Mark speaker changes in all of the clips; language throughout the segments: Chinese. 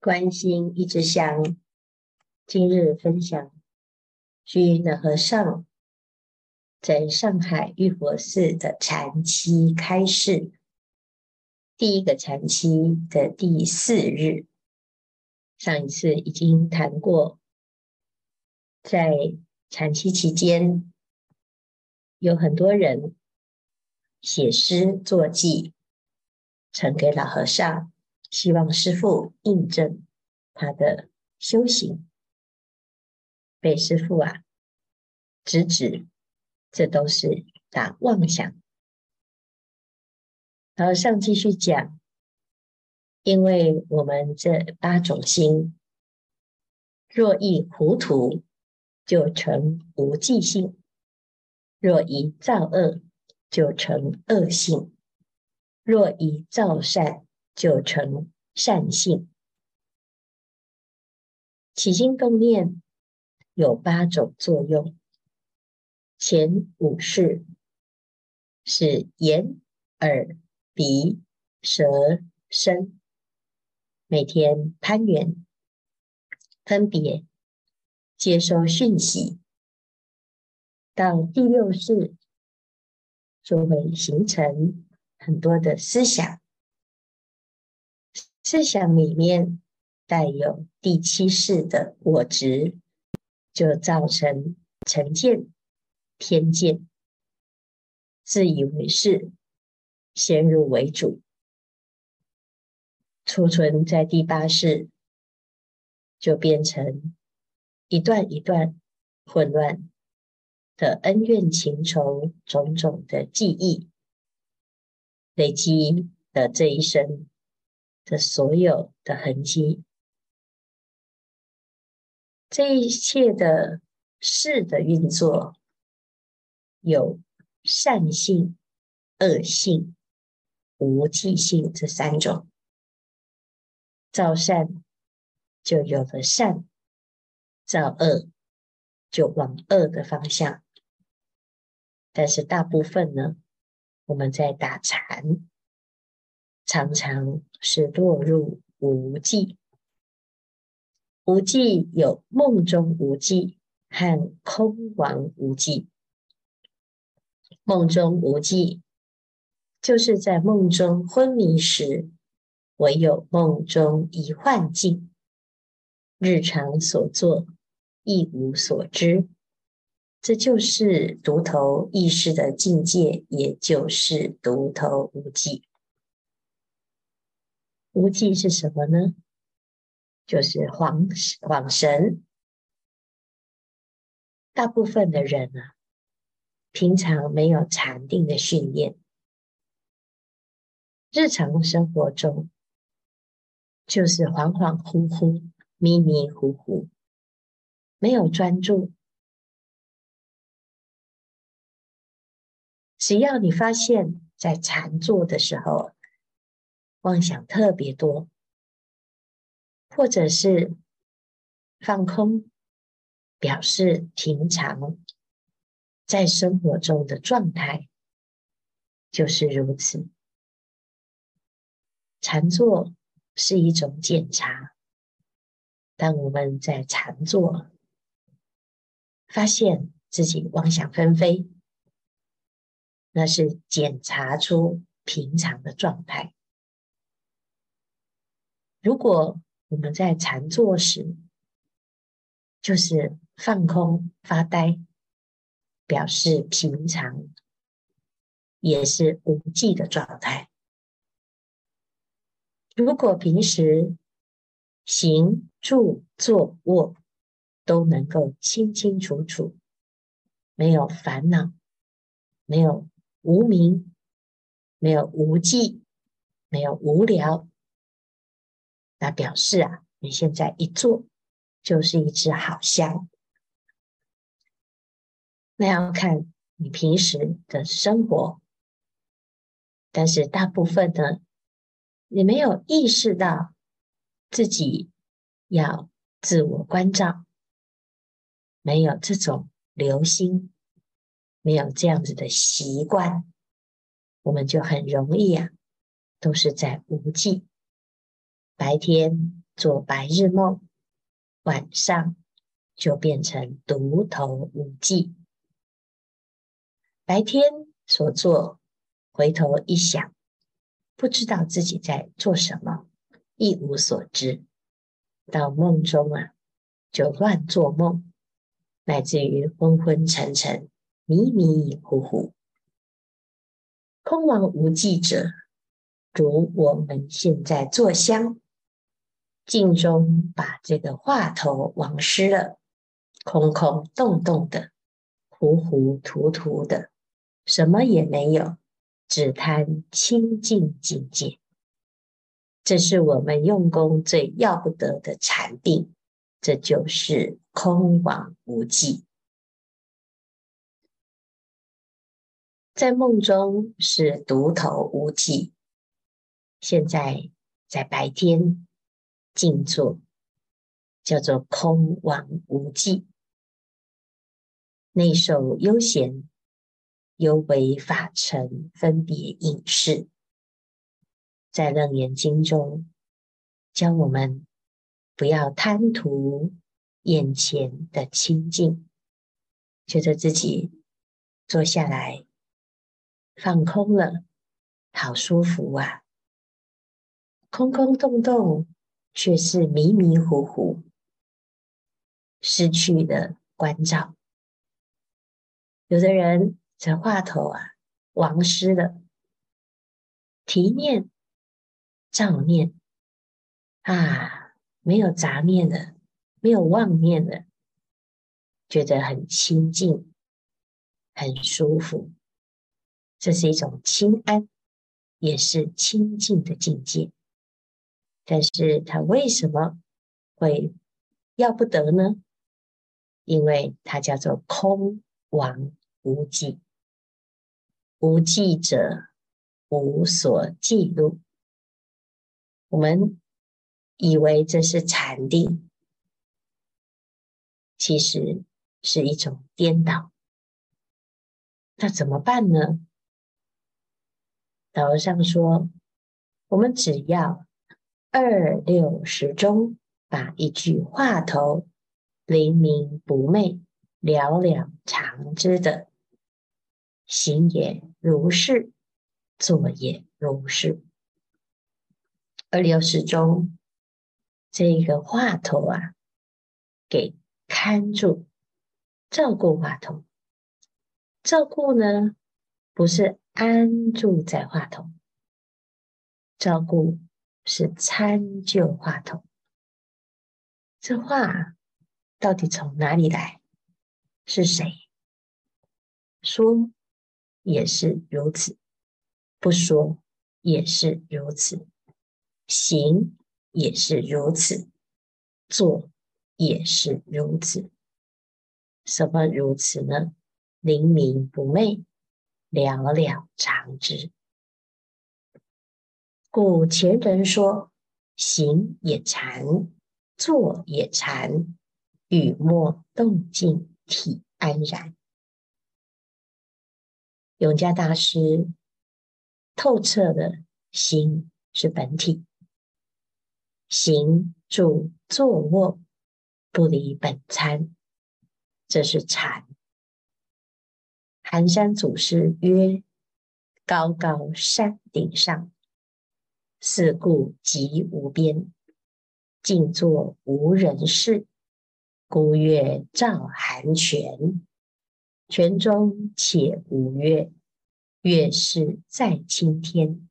Speaker 1: 关心一支香，今日分享虚云的和尚在上海玉佛寺的禅期开示，第一个禅期的第四日。上一次已经谈过，在禅期期间，有很多人写诗作记，呈给老和尚。希望师父印证他的修行，被师父啊直指，这都是打妄想。然后上继续讲，因为我们这八种心，若一糊涂，就成无记性；若一造恶，就成恶性；若一造善，就成善性。起心动念有八种作用，前五识是眼、耳、鼻、舌、身，每天攀缘，分别接收讯息，到第六识就会形成很多的思想。思想里面带有第七世的我执，就造成成见、偏见、自以为是、先入为主。储存在第八世，就变成一段一段混乱的恩怨情仇、种种的记忆，累积的这一生。的所有的痕迹，这一切的事的运作，有善性、恶性、无记性这三种。造善就有了善，造恶就往恶的方向。但是大部分呢，我们在打禅。常常是落入无记，无记有梦中无记和空亡无记。梦中无记，就是在梦中昏迷时，唯有梦中一幻境，日常所作亦无所知，这就是独头意识的境界，也就是独头无记。无记是什么呢？就是恍恍神。大部分的人啊，平常没有禅定的训练，日常生活中就是恍恍惚惚、迷迷糊糊，没有专注。只要你发现，在禅坐的时候，妄想特别多，或者是放空，表示平常在生活中的状态就是如此。禅坐是一种检查，当我们在禅坐，发现自己妄想纷飞，那是检查出平常的状态。如果我们在禅坐时，就是放空发呆，表示平常，也是无记的状态。如果平时行住坐卧都能够清清楚楚，没有烦恼，没有无明，没有无记，没有无聊。那表示啊，你现在一坐就是一支好香。那要看你平时的生活，但是大部分呢，你没有意识到自己要自我关照，没有这种留心，没有这样子的习惯，我们就很容易啊，都是在无记。白天做白日梦，晚上就变成独头无记。白天所做，回头一想，不知道自己在做什么，一无所知。到梦中啊，就乱做梦，乃至于昏昏沉沉、迷迷糊糊。空亡无记者，如我们现在坐香，镜中把这个话头忘失了，空空洞洞的，糊糊涂涂的，什么也没有，只贪清净境界。这是我们用功最要不得的禅定，这就是空亡无记。在梦中是独头无记，现在在白天。静坐叫做空亡无际，内守悠闲，犹为法尘分别应识。在楞严经中，教我们不要贪图眼前的清净，觉得自己坐下来放空了，好舒服啊，空空洞洞。却是迷迷糊糊，失去了关照。有的人这话头啊，忘失了，提念、照念啊，没有杂念的，没有妄念的，觉得很清净，很舒服。这是一种清安，也是清净的境界。但是他为什么会要不得呢？因为它叫做空亡无记，无记者无所记录。我们以为这是禅定，其实是一种颠倒。那怎么办呢？导上说，我们只要。二六时中，把一句话头灵明不昧，了了常知的行也如是，坐也如是。二六时中，这个话头啊，给看住，照顾话头。照顾呢，不是安住在话头，照顾。是参就话头，这话到底从哪里来？是谁说？也是如此，不说也是如此，行也是如此，做也是如此。什么如此呢？灵明不昧，了了常知。故前人说：“行也禅，坐也禅，语默动静体安然。”永嘉大师透彻的心是本体，行住坐卧不离本参，这是禅。寒山祖师曰：“高高山顶上。”四顾即无边，静坐无人事。孤月照寒泉，泉中且无月，月是在青天。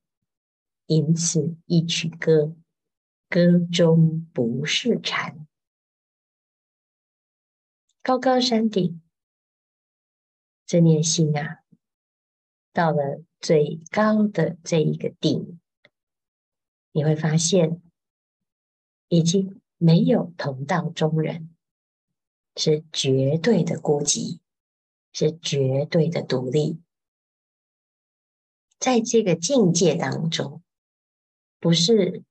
Speaker 1: 吟此一曲歌，歌中不是禅。高高山顶，这念心啊，到了最高的这一个顶。你会发现，已经没有同道中人，是绝对的孤寂，是绝对的独立。在这个境界当中，不是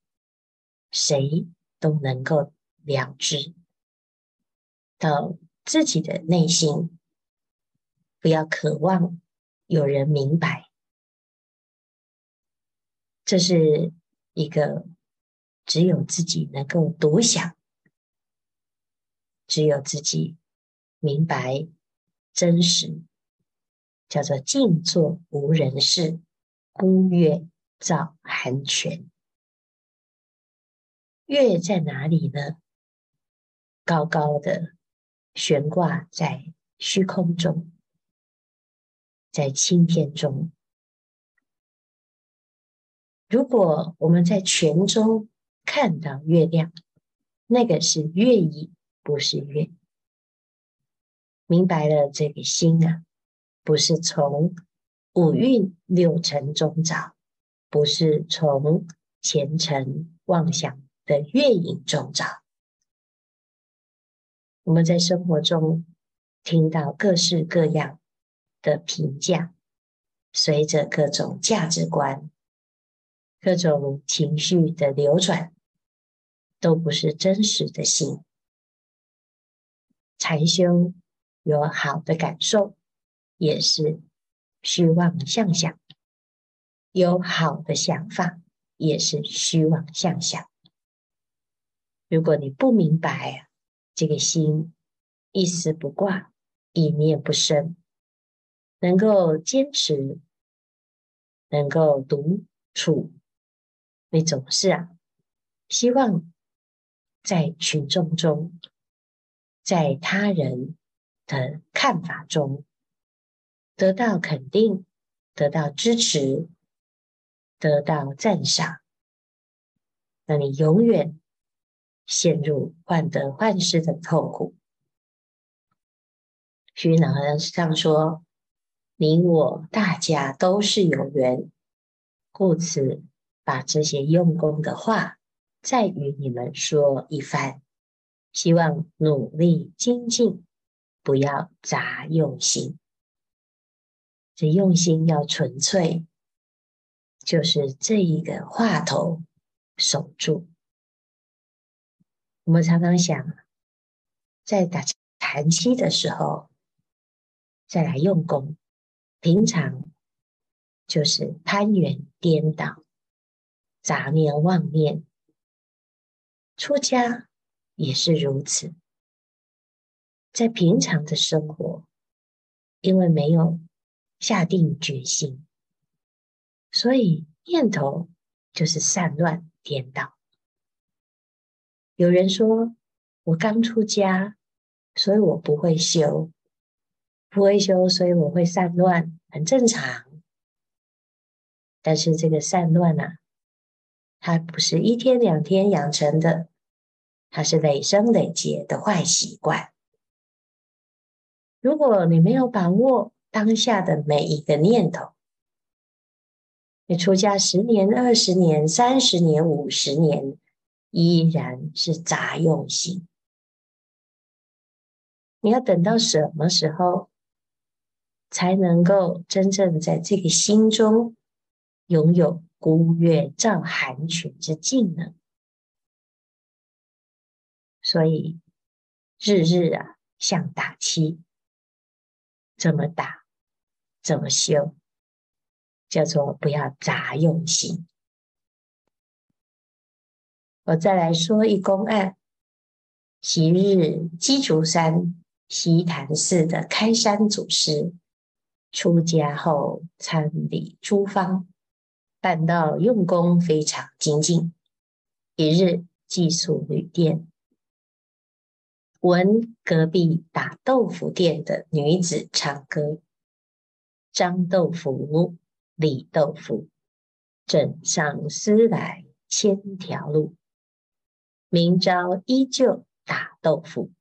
Speaker 1: 谁都能够了知。到自己的内心，不要渴望有人明白，这是。一个只有自己能够独享，只有自己明白真实，叫做静坐无人事，孤月照寒泉。月在哪里呢？高高的悬挂在虚空中，在青天中。如果我们在泉中看到月亮，那个是月影，不是月。明白了这个心啊，不是从五蕴六尘中找，不是从前尘妄想的月影中找。我们在生活中听到各式各样的评价，随着各种价值观。各种情绪的流转，都不是真实的心。禅修有好的感受，也是虚妄相想；有好的想法，也是虚妄相想。如果你不明白这个心一丝不挂，一念不生，能够坚持，能够独处。你总是啊，希望在群众中，在他人的看法中得到肯定，得到支持，得到赞赏，那你永远陷入患得患失的痛苦。徐老和尚说：“你我大家都是有缘，故此。”把这些用功的话再与你们说一番，希望努力精进，不要杂用心。这用心要纯粹，就是这一个话头守住。我们常常想，在打禅期的时候再来用功，平常就是攀缘颠倒。杂念妄念，出家也是如此。在平常的生活，因为没有下定决心，所以念头就是散乱颠倒。有人说：“我刚出家，所以我不会修，不会修，所以我会散乱，很正常。”但是这个散乱啊。它不是一天两天养成的，它是累生累劫的坏习惯。如果你没有把握当下的每一个念头，你出家十年、二十年、三十年、五十年，依然是杂用心。你要等到什么时候，才能够真正在这个心中拥有？孤月照寒泉之境呢？所以日日啊，像打七，怎么打，怎么修，叫做不要杂用心。我再来说一公案：昔日鸡足山西潭寺的开山祖师出家后参礼诸方。办到用功非常精进。一日寄宿旅店，闻隔壁打豆腐店的女子唱歌：“张豆腐，李豆腐，枕上丝来千条路。明朝依旧打豆腐。”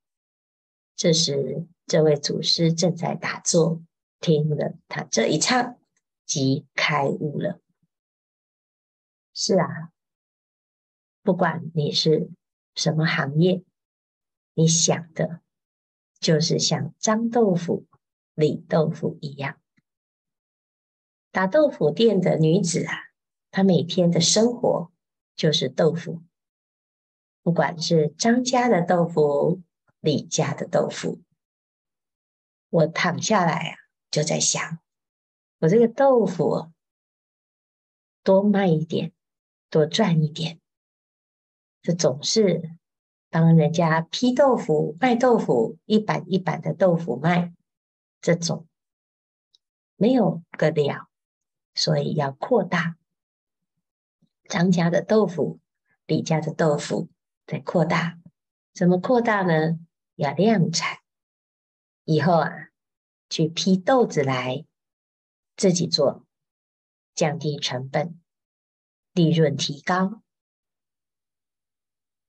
Speaker 1: 这时，这位祖师正在打坐，听了他这一唱，即开悟了。是啊，不管你是什么行业，你想的，就是像张豆腐、李豆腐一样。打豆腐店的女子啊，她每天的生活就是豆腐，不管是张家的豆腐、李家的豆腐，我躺下来啊，就在想，我这个豆腐多卖一点。多赚一点，这总是帮人家批豆腐、卖豆腐，一板一板的豆腐卖，这种没有个了，所以要扩大张家的豆腐、李家的豆腐，再扩大。怎么扩大呢？要量产，以后啊，去批豆子来自己做，降低成本，利润提高。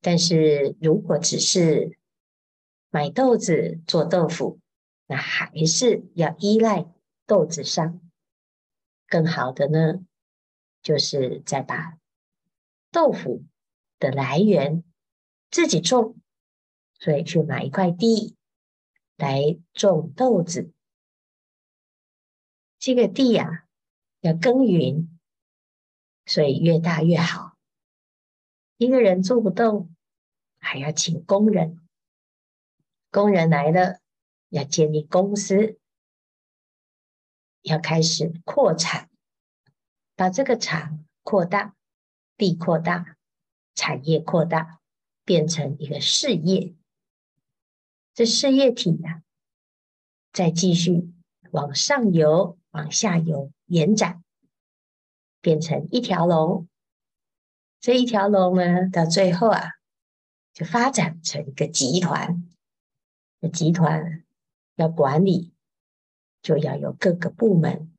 Speaker 1: 但是如果只是买豆子做豆腐，那还是要依赖豆子商。更好的呢，就是再把豆腐的来源自己种，所以去买一块地来种豆子。这个地呀、啊，要耕耘，所以越大越好。一个人做不动。还要请工人，工人来了，要建立公司，要开始扩产，把这个厂扩大，地扩大，产业扩大，变成一个事业。这事业体呀、啊，再继续往上游、往下游延展，变成一条龙。这一条龙呢，到最后啊。就发展成一个集团，那集团要管理，就要有各个部门，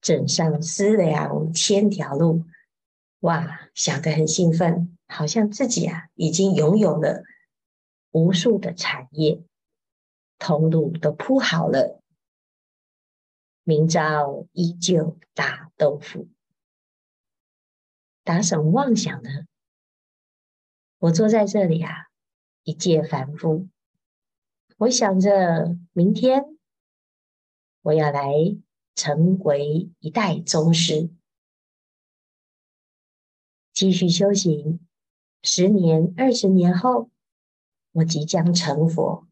Speaker 1: 枕上思量千条路，哇，想得很兴奋，好像自己啊已经拥有了无数的产业，通路都铺好了，明朝依旧打豆腐，打什么妄想呢？我坐在这里啊，一介凡夫。我想着明天我要来成为一代宗师，继续修行。十年、二十年后，我即将成佛，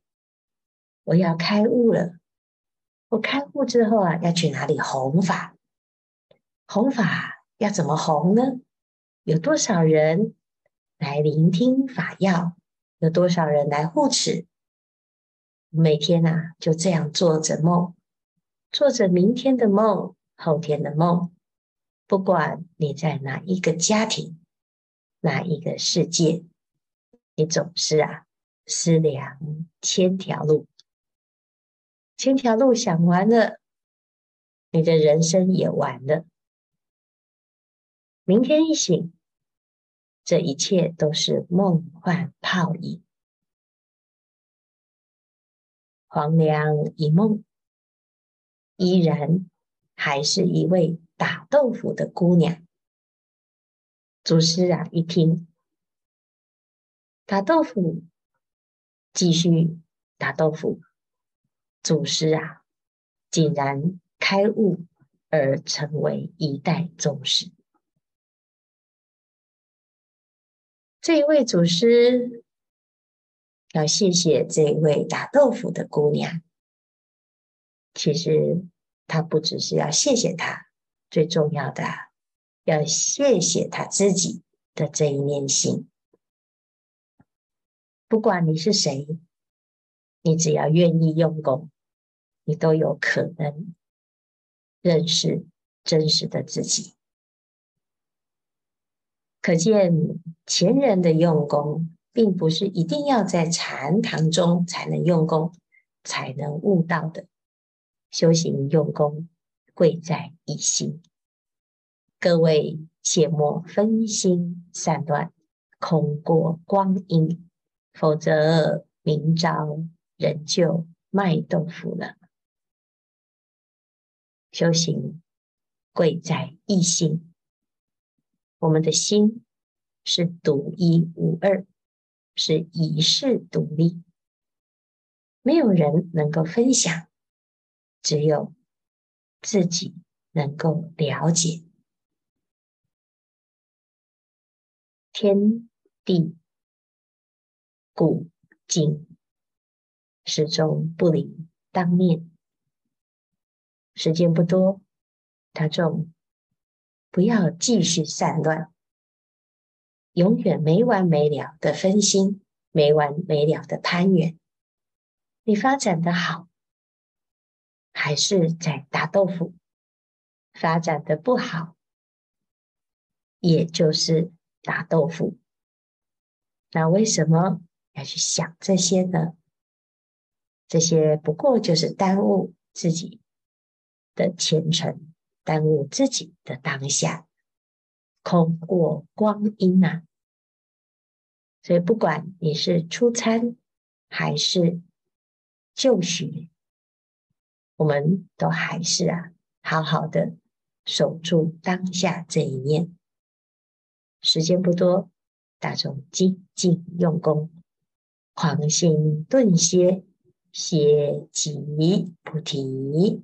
Speaker 1: 我要开悟了。我开悟之后啊，要去哪里弘法？弘法要怎么弘呢？有多少人？来聆听法要，有多少人来护持？每天呐、啊，就这样做着梦，做着明天的梦，后天的梦。不管你在哪一个家庭，哪一个世界，你总是啊，思量千条路，千条路想完了，你的人生也完了。明天一醒。这一切都是梦幻泡影，黄粱一梦，依然还是一位打豆腐的姑娘。祖师啊，一听打豆腐，继续打豆腐，祖师啊，竟然开悟而成为一代宗师。这一位祖师要谢谢这一位打豆腐的姑娘。其实他不只是要谢谢他，最重要的要谢谢他自己的这一念心。不管你是谁，你只要愿意用功，你都有可能认识真实的自己。可见前人的用功，并不是一定要在禅堂中才能用功，才能悟道的。修行用功，贵在一心。各位切莫分心散乱，空过光阴，否则明朝人就卖豆腐了。修行贵在一心。我们的心是独一无二，是一世独立，没有人能够分享，只有自己能够了解。天地古今，始终不离当念。时间不多，大众。不要继续散乱，永远没完没了的分心，没完没了的攀缘。你发展的好，还是在打豆腐；发展的不好，也就是打豆腐。那为什么要去想这些呢？这些不过就是耽误自己的前程，耽误自己的当下，空过光阴啊！所以，不管你是出餐还是就学，我们都还是啊，好好的守住当下这一念。时间不多，大众精进用功，狂心顿歇。歇即菩提。